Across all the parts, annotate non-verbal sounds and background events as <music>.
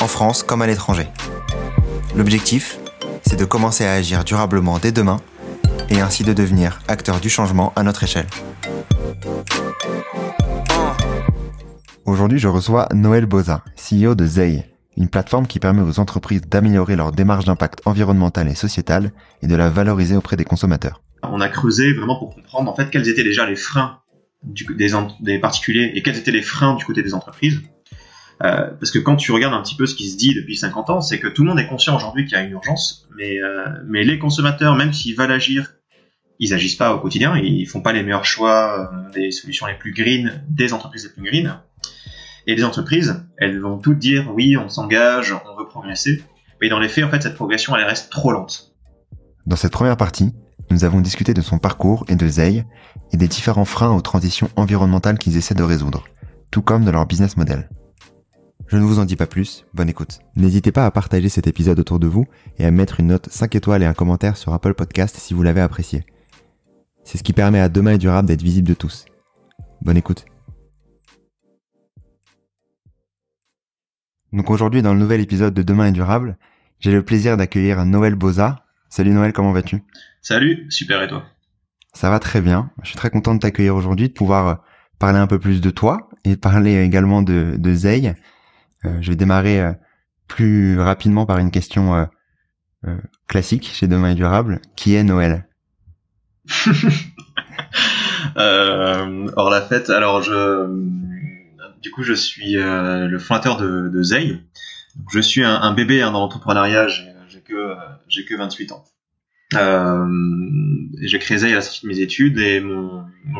en France comme à l'étranger. L'objectif, c'est de commencer à agir durablement dès demain et ainsi de devenir acteur du changement à notre échelle. Aujourd'hui, je reçois Noël Boza, CEO de Zei, une plateforme qui permet aux entreprises d'améliorer leur démarche d'impact environnemental et sociétal et de la valoriser auprès des consommateurs. On a creusé vraiment pour comprendre en fait quels étaient déjà les freins des, des, particuliers et quels étaient les freins du côté des entreprises. Euh, parce que quand tu regardes un petit peu ce qui se dit depuis 50 ans, c'est que tout le monde est conscient aujourd'hui qu'il y a une urgence, mais, euh, mais les consommateurs, même s'ils veulent agir, ils agissent pas au quotidien, ils font pas les meilleurs choix euh, des solutions les plus green des entreprises les plus green. Et les entreprises, elles vont toutes dire oui, on s'engage, on veut progresser, mais dans les faits, en fait, cette progression, elle reste trop lente. Dans cette première partie, nous avons discuté de son parcours et de Zei et des différents freins aux transitions environnementales qu'ils essaient de résoudre, tout comme de leur business model. Je ne vous en dis pas plus, bonne écoute. N'hésitez pas à partager cet épisode autour de vous et à mettre une note 5 étoiles et un commentaire sur Apple Podcast si vous l'avez apprécié. C'est ce qui permet à Demain et Durable d'être visible de tous. Bonne écoute. Donc aujourd'hui, dans le nouvel épisode de Demain est durable, j'ai le plaisir d'accueillir Noël Boza. Salut Noël, comment vas-tu? Salut, super et toi? Ça va très bien. Je suis très content de t'accueillir aujourd'hui, de pouvoir parler un peu plus de toi et de parler également de, de Zei. Euh, je vais démarrer euh, plus rapidement par une question classique chez Demain est durable. Qui est Noël? <laughs> Or la fête, alors je du coup, je suis euh, le fondateur de, de Zei. je suis un, bébé hein, dans l'entrepreneuriat. J'ai que j'ai que 28 ans. Euh, j'ai créé Zei à la sortie de mes études et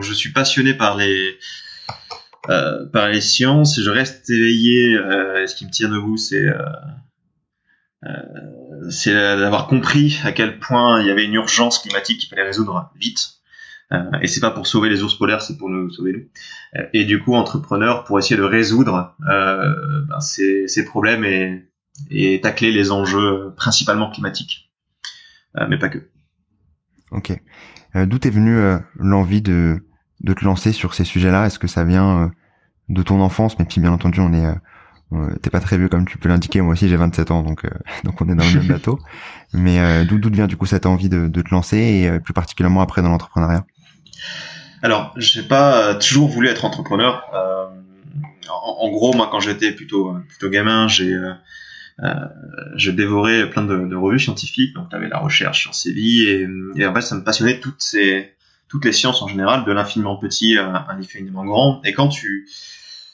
je suis passionné par les euh, par les sciences. Je reste éveillé. ce qui me tire debout, c'est c'est d'avoir compris à quel point il y avait une urgence climatique qu'il fallait résoudre vite. Euh, et c'est pas pour sauver les ours polaires, c'est pour nous sauver nous. Euh, et du coup, entrepreneur pour essayer de résoudre euh, ben, ces, ces, problèmes et, et tacler les enjeux principalement climatiques, mais pas que. Ok. D'où est venue l'envie de, de te lancer sur ces sujets-là? Est-ce que ça vient de ton enfance? Mais puis bien entendu, on est T'es pas très vieux comme tu peux l'indiquer, moi aussi j'ai 27 ans, donc <laughs> donc on est dans le même bateau. Mais d'où d'où vient du coup cette envie de, de te lancer et plus particulièrement après dans l'entrepreneuriat? Alors, j'ai pas toujours voulu être entrepreneur. Euh, en, gros, moi, quand j'étais plutôt plutôt gamin, j'ai euh, euh, je dévorais plein de, de, revues scientifiques. Donc, t'avais la recherche sur vies et, et, en fait, ça me passionnait toutes ces toutes les sciences en général, de l'infiniment petit à l'infiniment grand. Et quand tu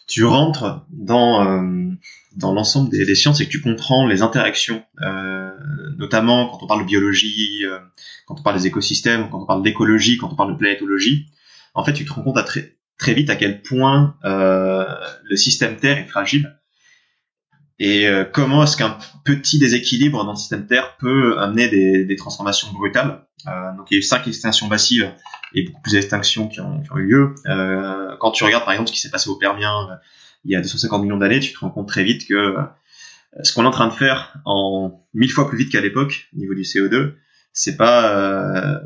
tu rentres dans euh, dans l'ensemble des, sciences et que tu comprends les interactions, euh, notamment quand on parle de biologie, euh, quand on parle des écosystèmes, quand on parle d'écologie, quand on parle de planétologie, en fait, tu te rends compte à très, très vite à quel point euh, le système Terre est fragile et euh, comment est-ce qu'un petit déséquilibre dans le système Terre peut amener des, des transformations brutales. Euh, donc il y a eu cinq extinctions massives et beaucoup plus d'extinctions qui, ont, eu lieu. Euh, quand tu regardes par exemple ce qui s'est passé au Permien euh, il y a 250 millions d'années, tu te rends compte très vite que euh, ce qu'on est en train de faire en mille fois plus vite qu'à l'époque au niveau du CO2, c'est pas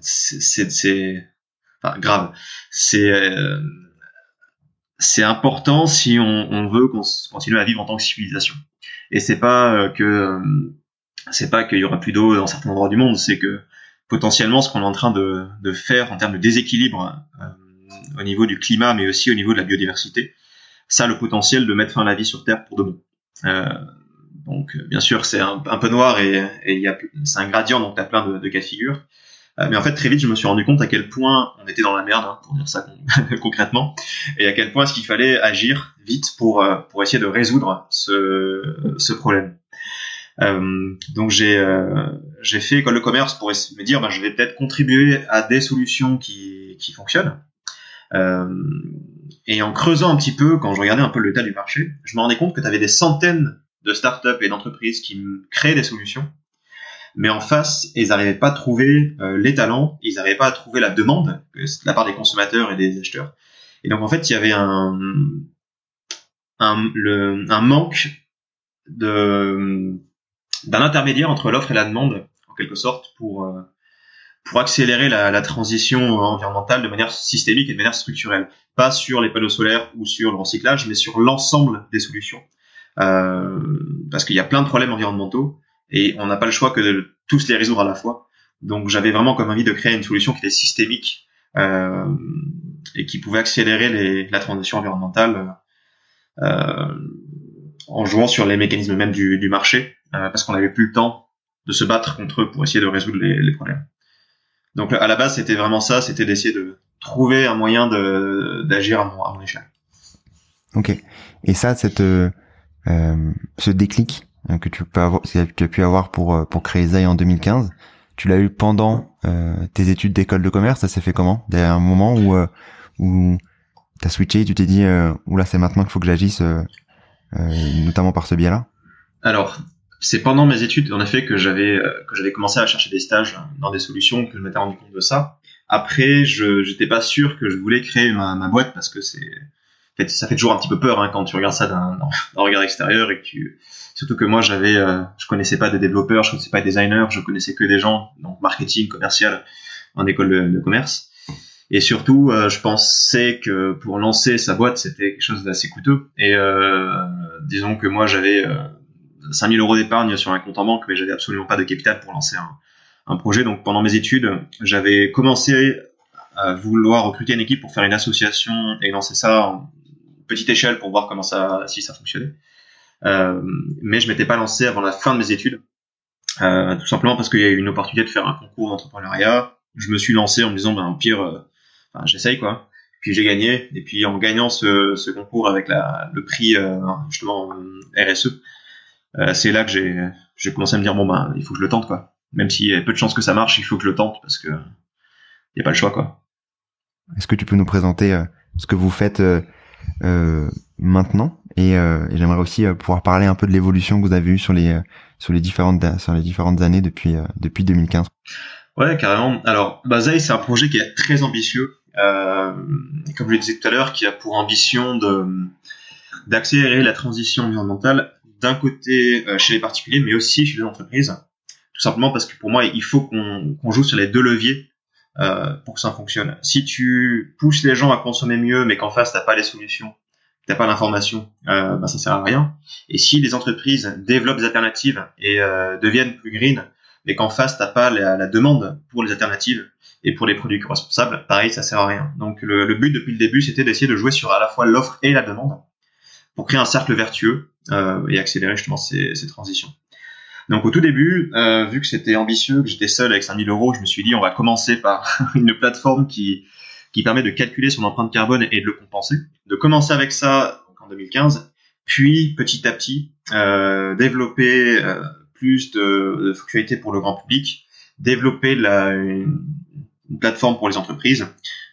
c'est grave. C'est euh, c'est important si on, on veut continuer à vivre en tant que civilisation. Et c'est pas euh, que euh, c'est pas qu'il y aura plus d'eau dans certains endroits du monde, c'est que potentiellement ce qu'on est en train de, de, faire en termes de déséquilibre au niveau du climat, mais aussi au niveau de la biodiversité, ça a le potentiel de mettre fin à la vie sur Terre pour de bon. Euh, donc bien sûr c'est un, un, peu noir et, et c'est un gradient, donc tu as plein de, de cas de figure. Euh, mais en fait, très vite, je me suis rendu compte à quel point on était dans la merde, hein, pour dire ça <laughs> concrètement, et à quel point est-ce qu'il fallait agir vite pour euh, pour essayer de résoudre ce ce problème. Euh, donc j'ai euh, j'ai fait école de commerce pour me dire, bah, je vais peut-être contribuer à des solutions qui qui fonctionnent. Euh, et en creusant un petit peu, quand je regardais un peu l'état du marché, je me rendais compte que tu avais des centaines de startups et d'entreprises qui créaient des solutions, mais en face, ils n'arrivaient pas à trouver euh, les talents, ils n'arrivaient pas à trouver la demande de la part des consommateurs et des acheteurs. Et donc en fait, il y avait un, un, le, un manque de d'un intermédiaire entre l'offre et la demande, en quelque sorte, pour euh, pour accélérer la, la, transition environnementale de manière systémique et de manière structurelle, pas sur les panneaux solaires ou sur le recyclage, mais sur l'ensemble des solutions, euh, parce qu'il y a plein de problèmes environnementaux et on n'a pas le choix que de tous les résoudre à la fois. Donc j'avais vraiment comme envie de créer une solution qui était systémique euh, et qui pouvait accélérer les, la transition environnementale euh, en jouant sur les mécanismes même du, du marché, parce qu'on n'avait plus le temps de se battre contre eux pour essayer de résoudre les, les problèmes. Donc à la base, c'était vraiment ça, c'était d'essayer de trouver un moyen d'agir à mon, à mon échelle. Ok. Et ça, cette, euh, ce déclic que tu peux avoir, que tu as pu avoir pour pour créer Zai en 2015, tu l'as eu pendant euh, tes études d'école de commerce. Ça s'est fait comment? Derrière un moment où euh, où t'as switché, tu t'es dit, euh, oula, c'est maintenant qu'il faut que j'agisse, euh, notamment par ce biais-là? Alors, c'est pendant mes études en effet que j'avais que j'avais commencé à chercher des stages dans des solutions que je m'étais rendu compte de ça. Après, je j'étais pas sûr que je voulais créer ma, ma boîte parce que c'est ça fait toujours un petit peu peur hein, quand tu regardes ça d'un regard extérieur et que tu surtout que moi j'avais euh, je connaissais pas des développeurs, je connaissais pas des designers, je connaissais que des gens donc marketing, commercial en école de, commerce. Et surtout, euh, je pensais que pour lancer sa boîte, c'était quelque chose d'assez coûteux. Et euh, disons que moi, j'avais 5000 euros d'épargne sur un compte en banque, mais j'avais absolument pas de capital pour lancer un, projet. Donc pendant mes études, j'avais commencé à vouloir recruter une équipe pour faire une association et lancer ça en petite échelle pour voir comment ça, si ça fonctionnait. Euh, mais je m'étais pas lancé avant la fin de mes études, euh, tout simplement parce qu'il y a eu une opportunité de faire un concours d'entrepreneuriat. Je me suis lancé en me disant, ben au pire, euh, j'essaye quoi. Puis j'ai gagné, et puis en gagnant ce, concours avec le prix justement RSE, c'est là que j'ai j'ai commencé à me dire bon ben il faut que je le tente quoi. Même s'il y a peu de chances que ça marche, il faut que je le tente parce que il y a pas le choix quoi. Est-ce que tu peux nous présenter ce que vous faites euh, maintenant? Et, euh, et j'aimerais aussi euh, pouvoir parler un peu de l'évolution que vous avez eue sur les sur les différentes sur les différentes années depuis depuis 2015. Ouais, carrément. Alors, Bazaï, c'est un projet qui est très ambitieux, euh, comme je le disais tout à l'heure, qui a pour ambition de d'accélérer la transition environnementale d'un côté chez les particuliers, mais aussi chez les entreprises. Tout simplement parce que pour moi, il faut qu'on joue sur les deux leviers euh, pour que ça fonctionne. Si tu pousses les gens à consommer mieux, mais qu'en face t'as pas les solutions, t'as pas l'information, euh, ben ça sert à rien. Et si les entreprises développent des alternatives et euh, deviennent plus green, mais qu'en face t'as pas la, demande pour les alternatives et pour les produits responsables, pareil, ça sert à rien. Donc le, but depuis le début, c'était d'essayer de jouer sur à la fois l'offre et la demande pour créer un cercle vertueux euh, et accélérer justement ces, ces transitions. Donc au tout début, euh, vu que c'était ambitieux, que j'étais seul avec 5000 euros, je me suis dit on va commencer par <laughs> une plateforme qui, qui permet de calculer son empreinte carbone et de le compenser. De commencer avec ça en 2015, puis petit à petit euh, développer euh, plus de, de, fonctionnalités pour le grand public, développer la, une, plateforme pour les entreprises.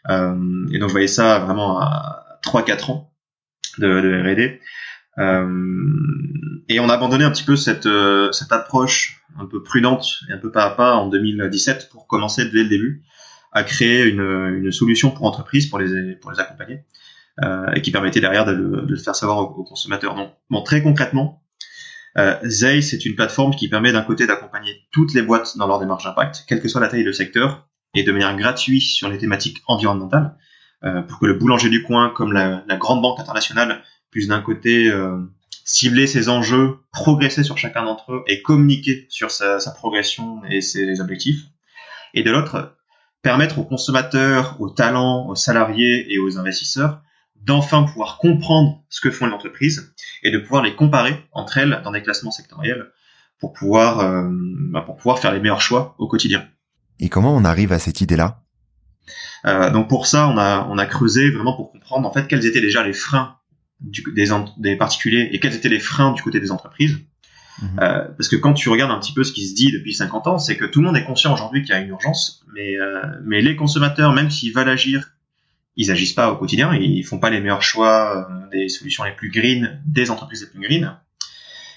Euh, et donc je voyais ça vraiment à 3-4 ans de, de R&D. Euh, et on a abandonné un petit peu cette, euh, cette approche un peu prudente et un peu pas à pas en 2017 pour commencer dès le début à créer une, une solution pour entreprises pour les, pour les accompagner euh, et qui permettait derrière de le, de le faire savoir aux, consommateurs. Donc, bon, très concrètement, euh, Zay, c'est une plateforme qui permet d'un côté d'accompagner toutes les boîtes dans leur démarche d'impact, quelle que soit la taille de secteur, et de manière gratuite sur les thématiques environnementales, euh, pour que le boulanger du coin, comme la, la grande banque internationale, plus d'un côté euh, cibler ses enjeux, progresser sur chacun d'entre eux et communiquer sur sa, sa, progression et ses objectifs. Et de l'autre, permettre aux consommateurs, aux talents, aux salariés et aux investisseurs d'enfin pouvoir comprendre ce que font les entreprises et de pouvoir les comparer entre elles dans des classements sectoriels pour pouvoir, euh, bah pour pouvoir faire les meilleurs choix au quotidien. Et comment on arrive à cette idée-là? Euh, Donc pour ça, on a, on a creusé vraiment pour comprendre en fait quels étaient déjà les freins du, des, des, particuliers et quels étaient les freins du côté des entreprises. Mmh. Euh, parce que quand tu regardes un petit peu ce qui se dit depuis 50 ans, c'est que tout le monde est conscient aujourd'hui qu'il y a une urgence, mais, euh, mais les consommateurs, même s'ils veulent agir, ils agissent pas au quotidien, ils font pas les meilleurs choix euh, des solutions les plus green, des entreprises les plus green.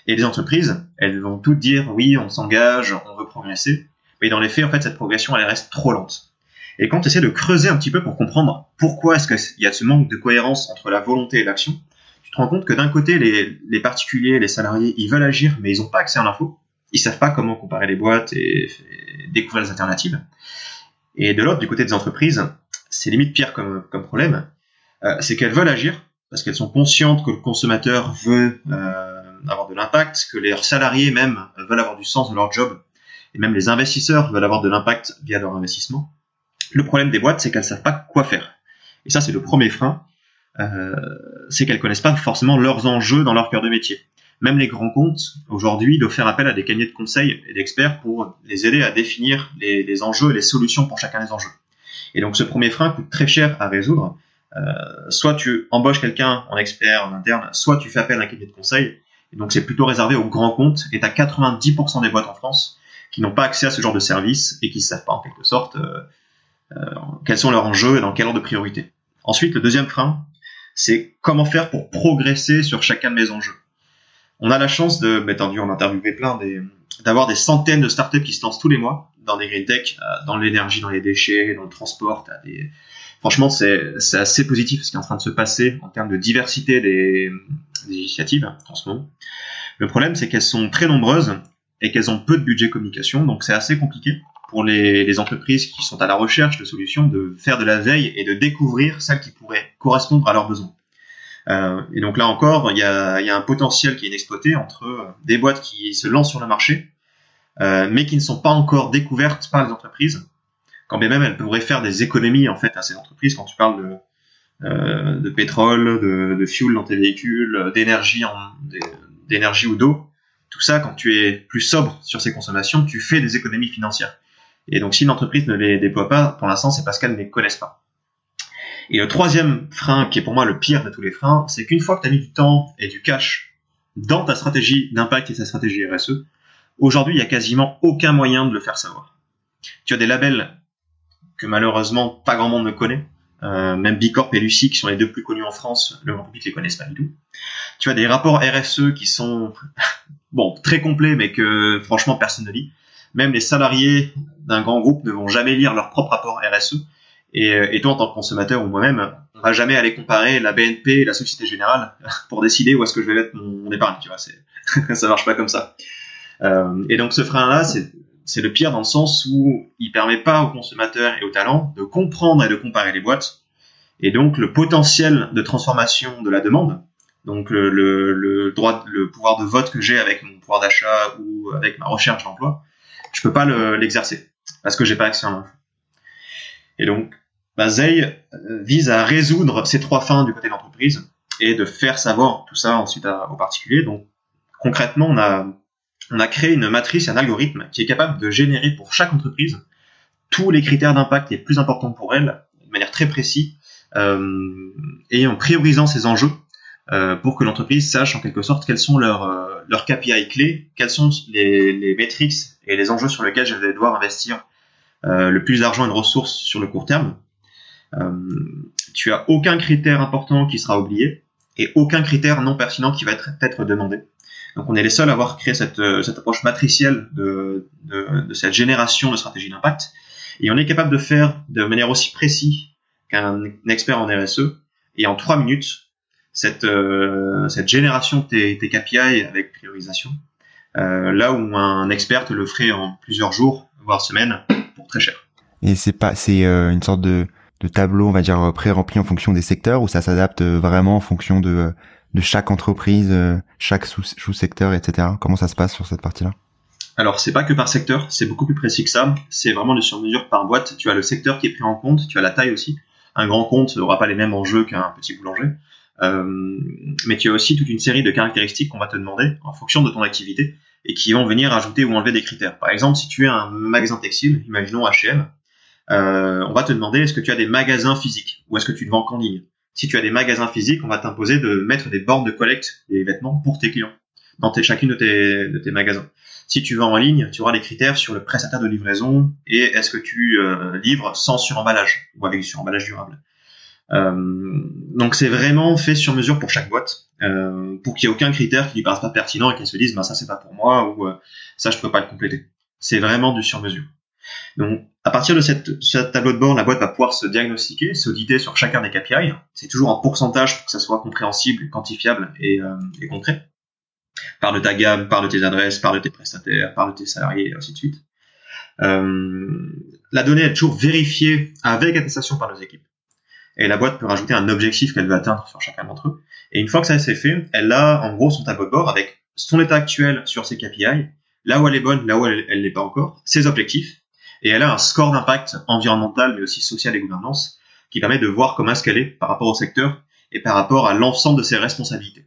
Et les entreprises, elles vont toutes dire oui, on s'engage, on veut progresser, mais dans les faits, en fait, cette progression, elle reste trop lente. Et quand tu essaies de creuser un petit peu pour comprendre pourquoi est-ce qu'il y a ce manque de cohérence entre la volonté et l'action, te rends compte que d'un côté, les, les, particuliers, les salariés, ils veulent agir, mais ils n'ont pas accès à l'info. Ils savent pas comment comparer les boîtes et, découvrir les alternatives. Et de l'autre, du côté des entreprises, c'est limite pire comme, comme problème, euh, c'est qu'elles veulent agir parce qu'elles sont conscientes que le consommateur veut euh, avoir de l'impact, que leurs salariés même veulent avoir du sens de leur job, et même les investisseurs veulent avoir de l'impact via leur investissement. Le problème des boîtes, c'est qu'elles savent pas quoi faire. Et ça, c'est le premier frein, c'est qu'elles connaissent pas forcément leurs enjeux dans leur cœur de métier. Même les grands comptes, aujourd'hui, doivent faire appel à des cabinets de conseil et d'experts pour les aider à définir les, les, enjeux et les solutions pour chacun des enjeux. Et donc, ce premier frein coûte très cher à résoudre. Euh, soit tu embauches quelqu'un en expert, en interne, soit tu fais appel à un cabinet de conseil. Et donc, c'est plutôt réservé aux grands comptes. Et tu as 90% des boîtes en France qui n'ont pas accès à ce genre de service et qui ne savent pas en quelque sorte euh, euh, quels sont leurs enjeux et dans quel ordre de priorité. Ensuite, le deuxième frein, c'est comment faire pour progresser sur chacun de mes enjeux. On a la chance de, mais entendu, on interviewé plein des, d'avoir des centaines de startups qui se lancent tous les mois dans des green tech, euh, dans l'énergie, dans les déchets, dans le transport. Des... Franchement, c'est, c'est assez positif ce qui est en train de se passer en termes de diversité des, des initiatives en ce moment. Le problème, c'est qu'elles sont très nombreuses et qu'elles ont peu de budget communication, donc c'est assez compliqué pour les, entreprises qui sont à la recherche de solutions de faire de la veille et de découvrir celles qui pourraient correspondre à leurs besoins. Euh, et donc là encore, il y a, un potentiel qui est inexploité entre des boîtes qui se lancent sur le marché, euh, mais qui ne sont pas encore découvertes par les entreprises, quand bien même elles pourraient faire des économies en fait à ces entreprises. Quand tu parles de, euh, pétrole, de, fuel dans tes véhicules, d'énergie ou d'eau, tout ça, quand tu es plus sobre sur ces consommations, tu fais des économies financières. Et donc, si une entreprise ne les déploie pas, pour l'instant, c'est parce qu'elles ne les connaissent pas. Et le troisième frein, qui est pour moi le pire de tous les freins, c'est qu'une fois que tu as mis du temps et du cash dans ta stratégie d'impact et ta stratégie RSE, aujourd'hui, il n'y a quasiment aucun moyen de le faire savoir. Tu as des labels que malheureusement pas grand monde ne connaît, euh, même Bicorp et Lucie, qui sont les deux plus connus en France, le grand public les connaissent pas du tout. Tu as des rapports RSE qui sont <laughs> bon très complets, mais que franchement personne ne lit. Même les salariés d'un grand groupe ne vont jamais lire leur propre rapport RSE. Et, et toi, en tant que consommateur ou moi-même, on va jamais aller comparer la BNP et la Société Générale <laughs> pour décider où est-ce que je vais mettre mon, épargne. Tu vois, <laughs> ça marche pas comme ça. Euh, et donc ce frein-là, c'est le pire dans le sens où il permet pas aux consommateurs et aux talents de comprendre et de comparer les boîtes. Et donc le potentiel de transformation de la demande, donc le, le, droit, le pouvoir de vote que j'ai avec mon pouvoir d'achat ou avec ma recherche d'emploi, je peux pas l'exercer parce que j'ai pas accès à l'info. Et donc, bah, Zay euh, vise à résoudre ces trois fins du côté de l'entreprise et de faire savoir tout ça ensuite aux particuliers. Donc, concrètement, on a on a créé une matrice, un algorithme qui est capable de générer pour chaque entreprise tous les critères d'impact les plus importants pour elle, de manière très précise, euh, et en priorisant ces enjeux euh, pour que l'entreprise sache en quelque sorte quels sont leurs, euh, leurs KPI clés, quels sont les, les métriques et les enjeux sur lesquels je vais devoir investir euh, le plus d'argent et de ressources sur le court terme. Euh, tu as aucun critère important qui sera oublié et aucun critère non pertinent qui va être, être demandé. Donc on est les seuls à avoir créé cette, euh, cette approche matricielle de, de, de, cette génération de stratégie d'impact. Et on est capable de faire de manière aussi précise qu'un expert en RSE et en trois minutes cette, euh, cette génération de tes, tes, KPI avec priorisation. Euh, là où un expert te le ferait en plusieurs jours, voire semaines, pour très cher. Et c'est pas, c'est euh, une sorte de, de tableau, on va dire pré-rempli en fonction des secteurs, ou ça s'adapte vraiment en fonction de de chaque entreprise, chaque sous-secteur, etc. Comment ça se passe sur cette partie-là? Alors, c'est pas que par secteur, c'est beaucoup plus précis que ça. C'est vraiment de sur-mesure par boîte. Tu as le secteur qui est pris en compte, tu as la taille aussi. Un grand compte n'aura pas les mêmes enjeux qu'un petit boulanger. Euh, mais tu as aussi toute une série de caractéristiques qu'on va te demander en fonction de ton activité et qui vont venir ajouter ou enlever des critères. Par exemple, si tu es un magasin textile, imaginons H&M, euh, on va te demander est-ce que tu as des magasins physiques ou est-ce que tu te vends qu'en ligne? Si tu as des magasins physiques, on va t'imposer de mettre des bornes de collecte des vêtements pour tes clients dans chacune de tes, magasins. Si tu vas en ligne, tu auras des critères sur le prestataire de livraison et est-ce que tu euh, livres sans suremballage ou avec suremballage durable. Donc c'est vraiment fait sur mesure pour chaque boîte, pour qu'il n'y ait aucun critère qui ne paraisse pas pertinent et qu'elle se dise bah ça c'est pas pour moi ou ça je peux pas le compléter. C'est vraiment du sur mesure. Donc, à partir de cette, ce tableau de bord, la boîte va pouvoir se diagnostiquer, s'auditer sur chacun des KPI. C'est toujours en pourcentage pour que ça soit compréhensible, quantifiable et, euh, et concret. Par de ta gamme, par de tes adresses, par de tes prestataires, par de tes salariés, et ainsi de suite. Euh, la donnée est toujours vérifiée avec attestation par nos équipes. Et la boîte peut rajouter un objectif qu'elle veut atteindre sur chacun d'entre eux. Et une fois que ça c'est fait, elle a en gros son tableau de bord avec son état actuel sur ses KPI, là où elle est bonne, là où elle n'est pas encore, ses objectifs, et elle a un score d'impact environnemental, mais aussi social et gouvernance, qui permet de voir comment est-ce qu'elle est par rapport au secteur et par rapport à l'ensemble de ses responsabilités.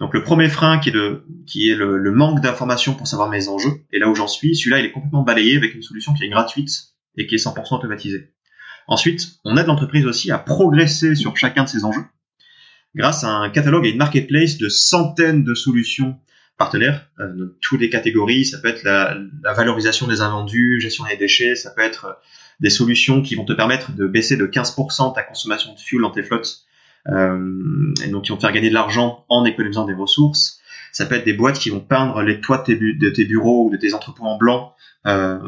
Donc le premier frein qui est, de, qui est le, manque d'informations pour savoir mes enjeux, et là où j'en suis, celui-là il est complètement balayé avec une solution qui est gratuite et qui est 100% automatisée. Ensuite, on aide l'entreprise aussi à progresser sur chacun de ces enjeux grâce à un catalogue et une marketplace de centaines de solutions partenaires euh, de toutes les catégories. Ça peut être la, valorisation des invendus, gestion des déchets, ça peut être euh, des solutions qui vont te permettre de baisser de 15% ta consommation de fuel dans tes flottes, euh, et donc qui vont te faire gagner de l'argent en économisant des ressources. Ça peut être des boîtes qui vont peindre les toits de tes, bureaux ou de tes entrepôts en blanc euh,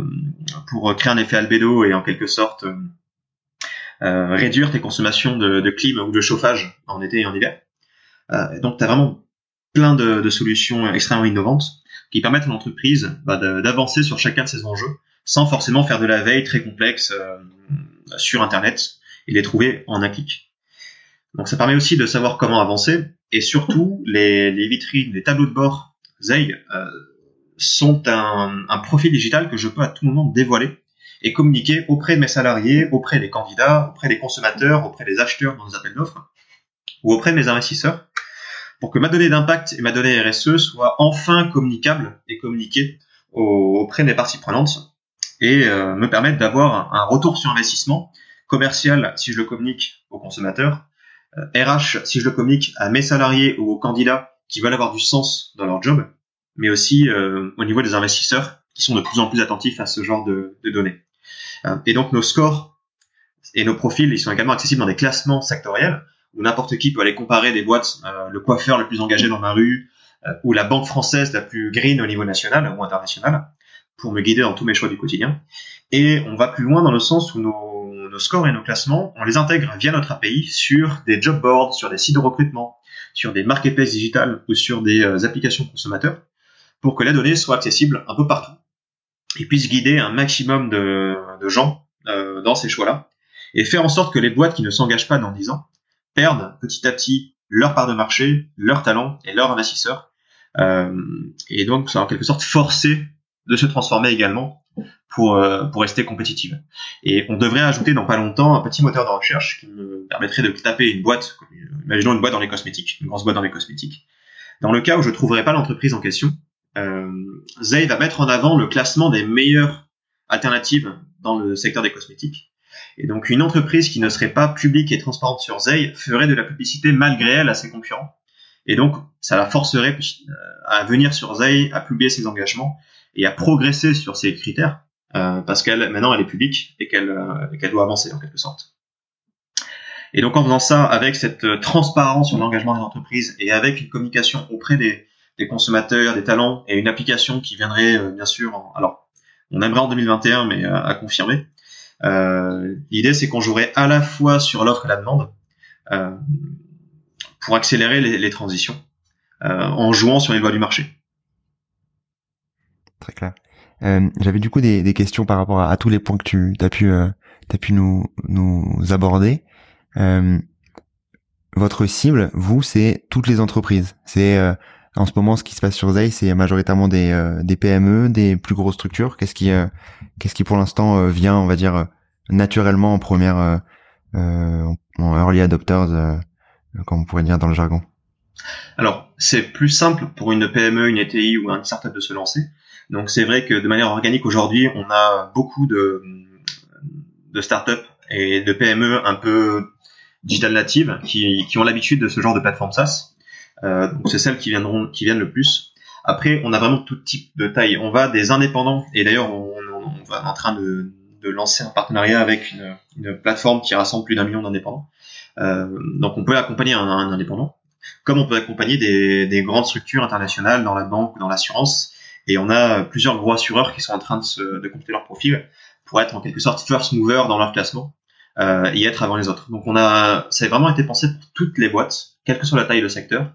pour créer un effet albédo et en quelque sorte euh, réduire tes consommations de, de clim ou de chauffage en été et en hiver. donc tu as vraiment plein de, de, solutions extrêmement innovantes qui permettent à l'entreprise bah, d'avancer sur chacun de ces enjeux sans forcément faire de la veille très complexe euh, sur Internet et les trouver en un clic. Donc ça permet aussi de savoir comment avancer et surtout les, les vitrines, les tableaux de bord Zei euh, sont un, un, profil digital que je peux à tout moment dévoiler et communiquer auprès de mes salariés, auprès des candidats, auprès des consommateurs, auprès des acheteurs dans les appels d'offres ou auprès de mes investisseurs pour que ma donnée d'impact et ma donnée RSE soient enfin communicables et communiquées auprès des parties prenantes et euh, me permettent d'avoir un retour sur investissement commercial si je le communique aux consommateurs, RH euh, si je le communique à mes salariés ou aux candidats qui veulent avoir du sens dans leur job, mais aussi euh, au niveau des investisseurs qui sont de plus en plus attentifs à ce genre de, de données. Et donc nos scores et nos profils, ils sont également accessibles dans des classements sectoriels où n'importe qui peut aller comparer des boîtes, euh, le coiffeur le plus engagé dans ma rue, euh, ou la banque française la plus green au niveau national ou international, pour me guider dans tous mes choix du quotidien. Et on va plus loin dans le sens où nos, nos scores et nos classements, on les intègre via notre API sur des job boards, sur des sites de recrutement, sur des marketplaces digitales ou sur des euh, applications consommateurs, pour que la donnée soit accessible un peu partout et puisse guider un maximum de, de gens euh, dans ces choix-là et faire en sorte que les boîtes qui ne s'engagent pas dans 10 ans perdent petit à petit leur part de marché, leur talent et leur investisseurs. Euh, et donc, ça en quelque sorte forcer de se transformer également pour, euh, pour rester compétitive. Et on devrait ajouter dans pas longtemps un petit moteur de recherche qui me permettrait de taper une boîte, imaginons une boîte dans les cosmétiques, une grosse boîte dans les cosmétiques. Dans le cas où je trouverais pas l'entreprise en question, Zay va mettre en avant le classement des meilleures alternatives dans le secteur des cosmétiques et donc une entreprise qui ne serait pas publique et transparente sur Zay ferait de la publicité malgré elle à ses concurrents. Et donc ça la forcerait euh, à venir sur Zay, à publier ses engagements et à progresser sur ses critères euh, parce qu'elle maintenant elle est publique et qu'elle euh, doit avancer en quelque sorte. Et donc en faisant ça avec cette transparence sur l'engagement des entreprises et avec une communication auprès des, des consommateurs, des talents et une application qui viendrait bien sûr en, alors on aimerait en 2021 mais à confirmer euh, l'idée, c'est qu'on jouerait à la fois sur l'offre et la demande euh, pour accélérer les, transitions euh, en jouant sur les lois du marché. Très clair. J'avais du coup des, questions par rapport à, tous les points que tu as pu, as pu nous, nous aborder. votre cible, vous, c'est toutes les entreprises. C'est en ce moment, ce qui se passe sur Zay, c'est majoritairement des, euh, des PME, des plus grosses structures. Qu'est-ce qui, euh, qu'est-ce qui pour l'instant euh, vient, on va dire, naturellement en première, en early adopters, comme on pourrait dire dans le jargon? Alors, c'est plus simple pour une PME, une ETI ou un startup de se lancer. Donc, c'est vrai que de manière organique aujourd'hui, on a beaucoup de, de startups et de PME un peu digital natives qui, qui ont l'habitude de ce genre de plateforme SaaS euh, donc c'est celles qui viendront, qui viennent le plus. Après, on a vraiment tout type de taille. On va des indépendants, et d'ailleurs, on, on, va en train de, de, lancer un partenariat avec une, une, plateforme qui rassemble plus d'un million d'indépendants. donc on peut accompagner un, indépendant, comme on peut accompagner des, des, grandes structures internationales dans la banque ou dans l'assurance. Et on a plusieurs gros assureurs qui sont en train de, se, de compléter leur profil pour être en quelque sorte first mover dans leur classement euh, et être avant les autres. Donc on a, ça a vraiment été pensé pour toutes les boîtes, quelle que soit la taille de secteur.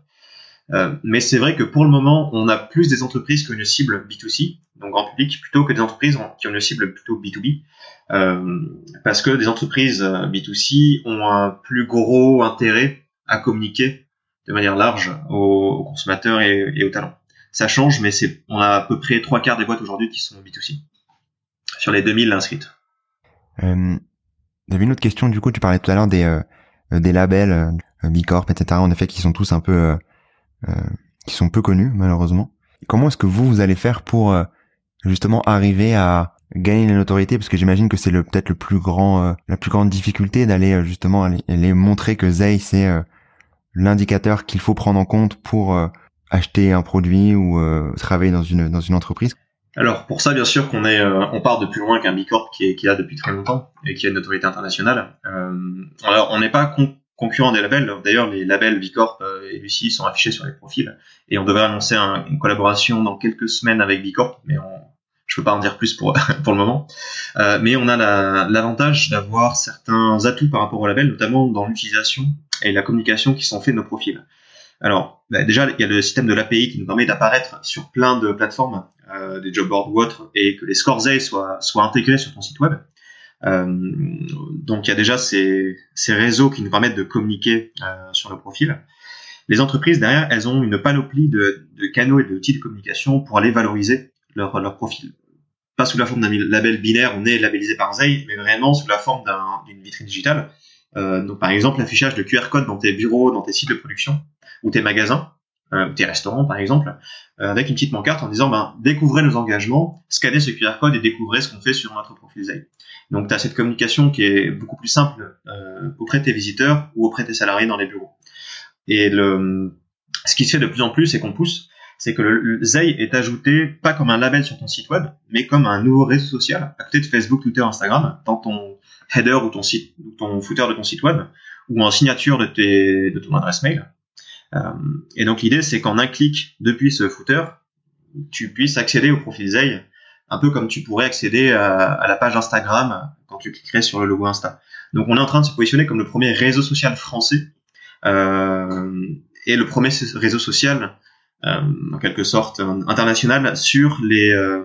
Euh, mais c'est vrai que pour le moment, on a plus des entreprises qui ont une cible B2C, donc grand public, plutôt que des entreprises qui ont une cible plutôt B2B, euh, parce que des entreprises euh, B2C ont un plus gros intérêt à communiquer de manière large aux, consommateurs et, aux talents. Ça change, mais c'est, on a à peu près trois quarts des boîtes aujourd'hui qui sont B2C sur les 2000 inscrites. Euh, j'avais une autre question, du coup, tu parlais tout à l'heure des, euh, des labels, euh, Bicorp, etc., en effet, qui sont tous un peu, qui sont peu connus, malheureusement. Comment est-ce que vous, vous allez faire pour, justement, arriver à gagner la notoriété? Parce que j'imagine que c'est peut-être le plus grand la plus grande difficulté d'aller justement aller, montrer que Zay c'est l'indicateur qu'il faut prendre en compte pour acheter un produit ou travailler dans une entreprise alors pour ça, bien sûr qu'on est, euh, on part de plus loin qu'un Bicorp qui est qui a depuis très longtemps et qui a une autorité internationale. Euh, alors on n'est pas concurrent des labels. D'ailleurs, les labels Bicorp euh, et Lucie sont affichés sur les profils et on devrait annoncer une collaboration dans quelques semaines avec Bicorp, mais on, je peux pas en dire plus pour <laughs> pour le moment. Euh, mais on a l'avantage d'avoir certains atouts par rapport au label, notamment dans l'utilisation et la communication qui sont faits de nos profils. Alors, bah, déjà, il y a le système de l'API qui nous permet d'apparaître sur plein de plateformes, euh, des job boards ou autres, et que les scores soient, soient intégrés sur ton site web. Euh, donc, il y a déjà ces, ces réseaux qui nous permettent de communiquer euh, sur nos profils. Les entreprises, derrière, elles ont une panoplie de, de canaux et d'outils de communication pour aller valoriser leur, leur profil. Pas sous la forme d'un label binaire, on est labellisé par Zay, mais vraiment sous la forme d'une vitrine digitale. Euh, donc, par exemple, l'affichage de QR code dans tes bureaux, dans tes sites de production ou tes magasins, euh, tes restaurants par exemple, euh, avec une petite pancarte en disant ben, découvrez nos engagements, scannez ce QR code et découvrez ce qu'on fait sur notre profil Zay. Donc tu as cette communication qui est beaucoup plus simple euh, auprès de tes visiteurs ou auprès de tes salariés dans les bureaux. Et le, ce qui se fait de plus en plus et qu'on pousse, c'est que le, le est ajouté pas comme un label sur ton site web, mais comme un nouveau réseau social à côté de Facebook, Twitter, Instagram, dans ton header ou ton site, ton footer de ton site web, ou en signature de, tes, de ton adresse mail. Euh, et donc l'idée, c'est qu'en un clic depuis ce footer, tu puisses accéder au profil Zay, un peu comme tu pourrais accéder à, la page Instagram quand tu cliquerais sur le logo Insta. Donc on est en train de se positionner comme le premier réseau social français euh, et le premier réseau social euh, en quelque sorte international sur les, euh,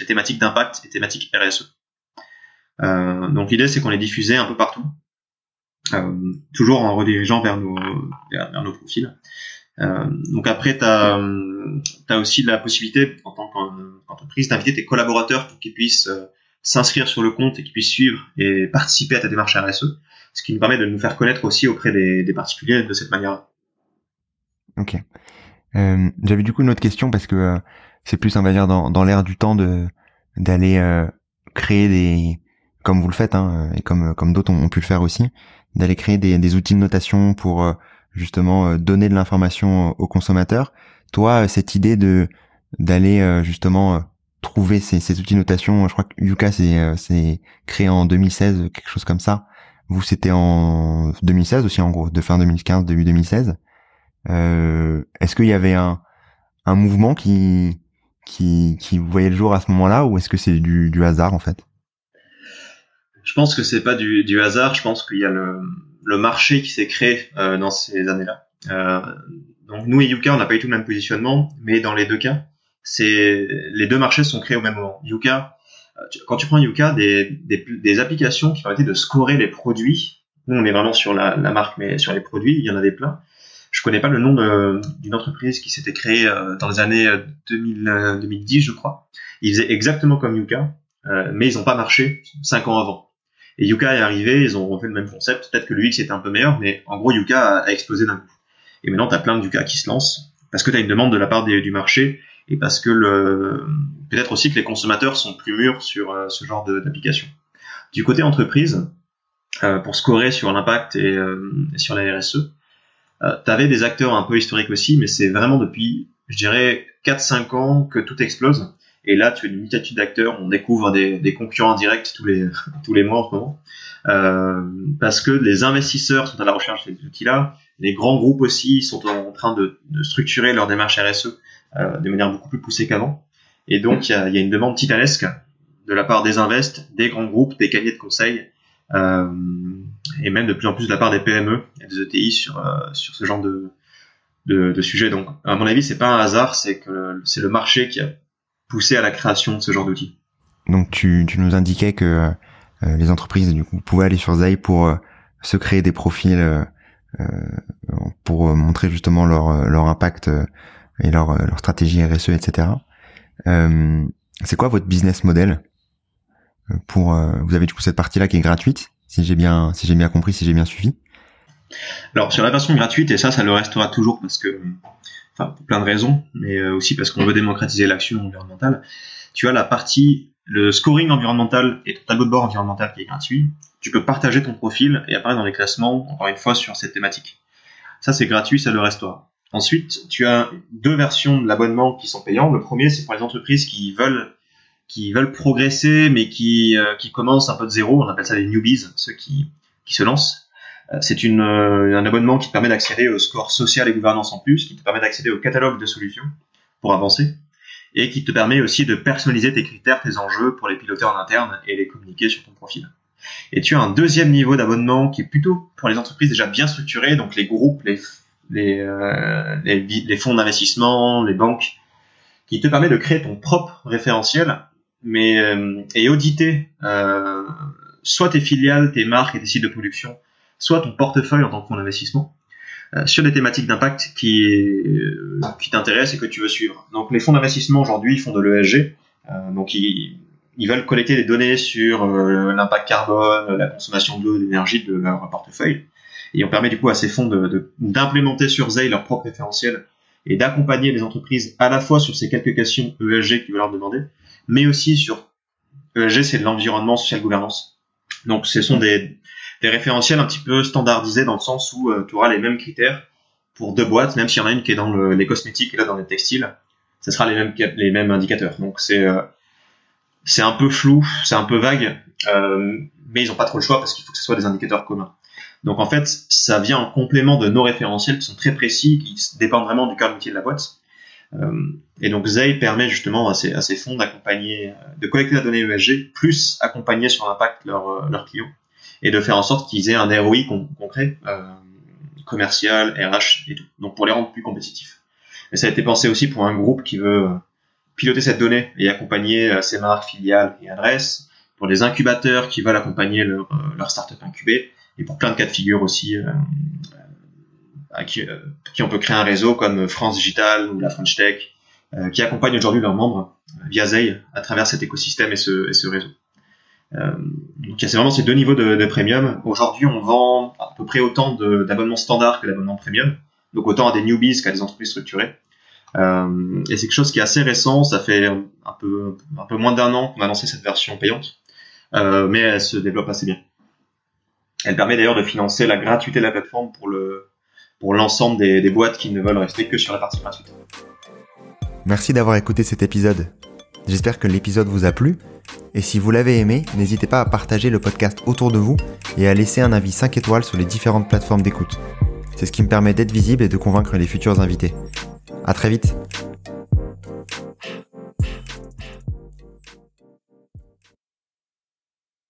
les thématiques d'impact et thématiques RSE. Euh, donc l'idée c'est qu'on les diffusait un peu partout toujours en redirigeant vers nos, vers, nos profils. Euh, donc après, tu as, as, aussi la possibilité, en tant qu'entreprise, d'inviter tes collaborateurs pour qu'ils puissent euh, s'inscrire sur le compte et qu'ils puissent suivre et participer à ta démarche RSE, ce qui nous permet de nous faire connaître aussi auprès des, particuliers de cette manière-là. Ok. Euh, J'avais du coup une autre question parce que euh, c'est plus, on va dire, dans, dans l'air du temps de d'aller euh, créer des, comme vous le faites, hein, et comme comme d'autres ont, pu le faire aussi, d'aller créer des, des, outils de notation pour euh, justement euh, donner de l'information aux consommateurs. Toi, euh, cette idée de d'aller justement trouver ces, ces, outils de notation, je crois que Yuka c'est créé en 2016, quelque chose comme ça. Vous, c'était en 2016 aussi, en gros, de fin 2015, début 2016. Euh, Est-ce qu'il y avait un, un mouvement qui, qui, qui voyait le jour à ce moment-là, ou est-ce que c'est du, du hasard en fait? Je pense que c'est pas du, du, hasard. Je pense qu'il y a le, le marché qui s'est créé euh, dans ces années-là. Euh, donc nous et Yuka, on n'a pas eu tout le même positionnement, mais dans les deux cas, c'est les deux marchés sont créés au même moment. Yuka, euh, quand tu prends Yuka, des, des, des applications qui permettaient de scorer les produits. Nous, on est vraiment sur la, la, marque, mais sur les produits, il y en avait plein. Je connais pas le nom d'une entreprise qui s'était créée euh, dans les années 2000, 2010, je crois. Ils faisaient exactement comme Yuka, mais ils n'ont pas marché cinq ans avant. Et Yuka est arrivé, ils ont refait le même concept. Peut-être que le X était un peu meilleur, mais en gros, Yuka a, explosé d'un coup. Et maintenant, tu as plein de Yuka qui se lancent parce que tu as une demande de la part des, du marché et parce que le peut-être aussi que les consommateurs sont plus mûrs sur euh, ce genre d'application. Du côté entreprise, euh, pour scorer sur l'impact et, euh, sur la RSE, tu avais des acteurs un peu historiques aussi, mais c'est vraiment depuis, je dirais, 4-5 ans que tout explose Et là, tu as une multitude d'acteurs. On découvre des, des, concurrents directs tous les <laughs> tous les mois en ce moment, euh, parce que les investisseurs sont à la recherche de ces outils-là. Les grands groupes aussi sont en train de, de structurer leur démarche RSE euh, de manière beaucoup plus poussée qu'avant. Et donc, il y a, y a, une demande titanesque de la part des invests, des grands groupes, des cabinets de conseil, euh, et même de plus en plus de la part des PME et des ETI sur euh, sur ce genre de de, de sujet. Donc, à mon avis, c'est pas un hasard, c'est que c'est le marché qui a poussé à la création de ce genre d'outils. Donc, tu, tu nous indiquais que euh, les entreprises du coup pouvaient aller sur Zay pour euh, se créer des profils euh, pour montrer justement leur leur impact et leur leur stratégie RSE, etc. c'est quoi votre business model pour Vous avez du coup cette partie là qui est gratuite, si j'ai bien si j'ai bien compris, si j'ai bien suivi? Alors sur la version gratuite, et ça, ça le restera toujours parce que, enfin pour plein de raisons, mais euh, aussi parce qu'on veut démocratiser l'action environnementale. Tu as la partie, le scoring environnemental et ton tableau de bord environnemental qui est gratuit. Tu peux partager ton profil et apparaître dans les classements, encore une fois, sur cette thématique. Ça, c'est gratuit, ça le restera. Ensuite, tu as deux versions de l'abonnement qui sont payantes. Le premier, c'est pour les entreprises qui veulent qui veulent progresser, mais qui, euh, qui commencent un peu de zéro. On appelle ça les newbies, ceux qui, qui se lancent c'est une, euh, un abonnement qui te permet d'accéder au score social et gouvernance en plus, qui te permet d'accéder au catalogue de solutions pour avancer, et qui te permet aussi de personnaliser tes critères, tes enjeux pour les piloter en interne et les communiquer sur ton profil. Et tu as un deuxième niveau d'abonnement qui est plutôt pour les entreprises déjà bien structurées, donc les groupes, les, les, euh, les, les fonds d'investissement, les banques, qui te permet de créer ton propre référentiel, mais euh, et auditer euh, soit tes filiales, tes marques et tes sites de production soit ton portefeuille en tant que fonds d'investissement euh, sur des thématiques d'impact qui, euh, qui t'intéressent et que tu veux suivre. Donc les fonds d'investissement aujourd'hui font de l'ESG, euh, donc ils, ils, veulent collecter des données sur l'impact carbone, la consommation d'eau, d'énergie de leur portefeuille. Et on permet du coup à ces fonds d'implémenter de, sur Zay leur propre référentiel et d'accompagner les entreprises à la fois sur ces quelques questions ESG qu'ils veulent leur demander, mais aussi sur ESG, c'est l'environnement, social, gouvernance. Donc ce sont des, des référentiels un petit peu standardisés dans le sens où euh, tu auras les mêmes critères pour deux boîtes, même s'il y en a une qui est dans les cosmétiques et là dans les textiles, ce sera les mêmes les mêmes indicateurs. Donc c'est euh, c'est un peu flou, c'est un peu vague, euh, mais ils n'ont pas trop le choix parce qu'il faut que ce soit des indicateurs communs. Donc en fait, ça vient en complément de nos référentiels qui sont très précis, qui dépendent vraiment du cœur de métier de la boîte. et donc Zay permet justement à ces, fonds d'accompagner, de collecter la donnée ESG, plus accompagner sur l'impact leurs leur clients et de faire en sorte qu'ils aient un ROI concret, euh, commercial, RH et tout. Donc pour les rendre plus compétitifs. Mais ça a été pensé aussi pour un groupe qui veut piloter cette donnée et accompagner euh, ses marques, filiales et adresses, pour les incubateurs qui veulent accompagner leur, euh, leur startup incubée, et pour plein de cas de figure aussi, euh, à qui, qui, on peut créer un réseau comme France Digital ou la French Tech, qui accompagnent aujourd'hui leurs membres via Zay à travers cet écosystème et ce, et ce réseau. Euh, donc c'est vraiment ces deux niveaux de, premium. Aujourd'hui, on vend à peu près autant d'abonnements standards que d'abonnements premium, donc autant à des newbies qu'à des entreprises structurées. Euh, et c'est quelque chose qui est assez récent, ça fait un peu, un peu moins d'un an qu'on a lancé cette version payante, euh, mais elle se développe assez bien. Elle permet d'ailleurs de financer la gratuité de la plateforme pour le pour l'ensemble des boîtes qui ne veulent rester que sur la partie gratuite. Merci d'avoir écouté cet épisode. J'espère que l'épisode vous a plu et si vous l'avez aimé, n'hésitez pas à partager le podcast autour de vous et à laisser un avis 5 étoiles sur les différentes plateformes d'écoute. C'est ce qui me permet d'être visible et de convaincre les futurs invités. À très vite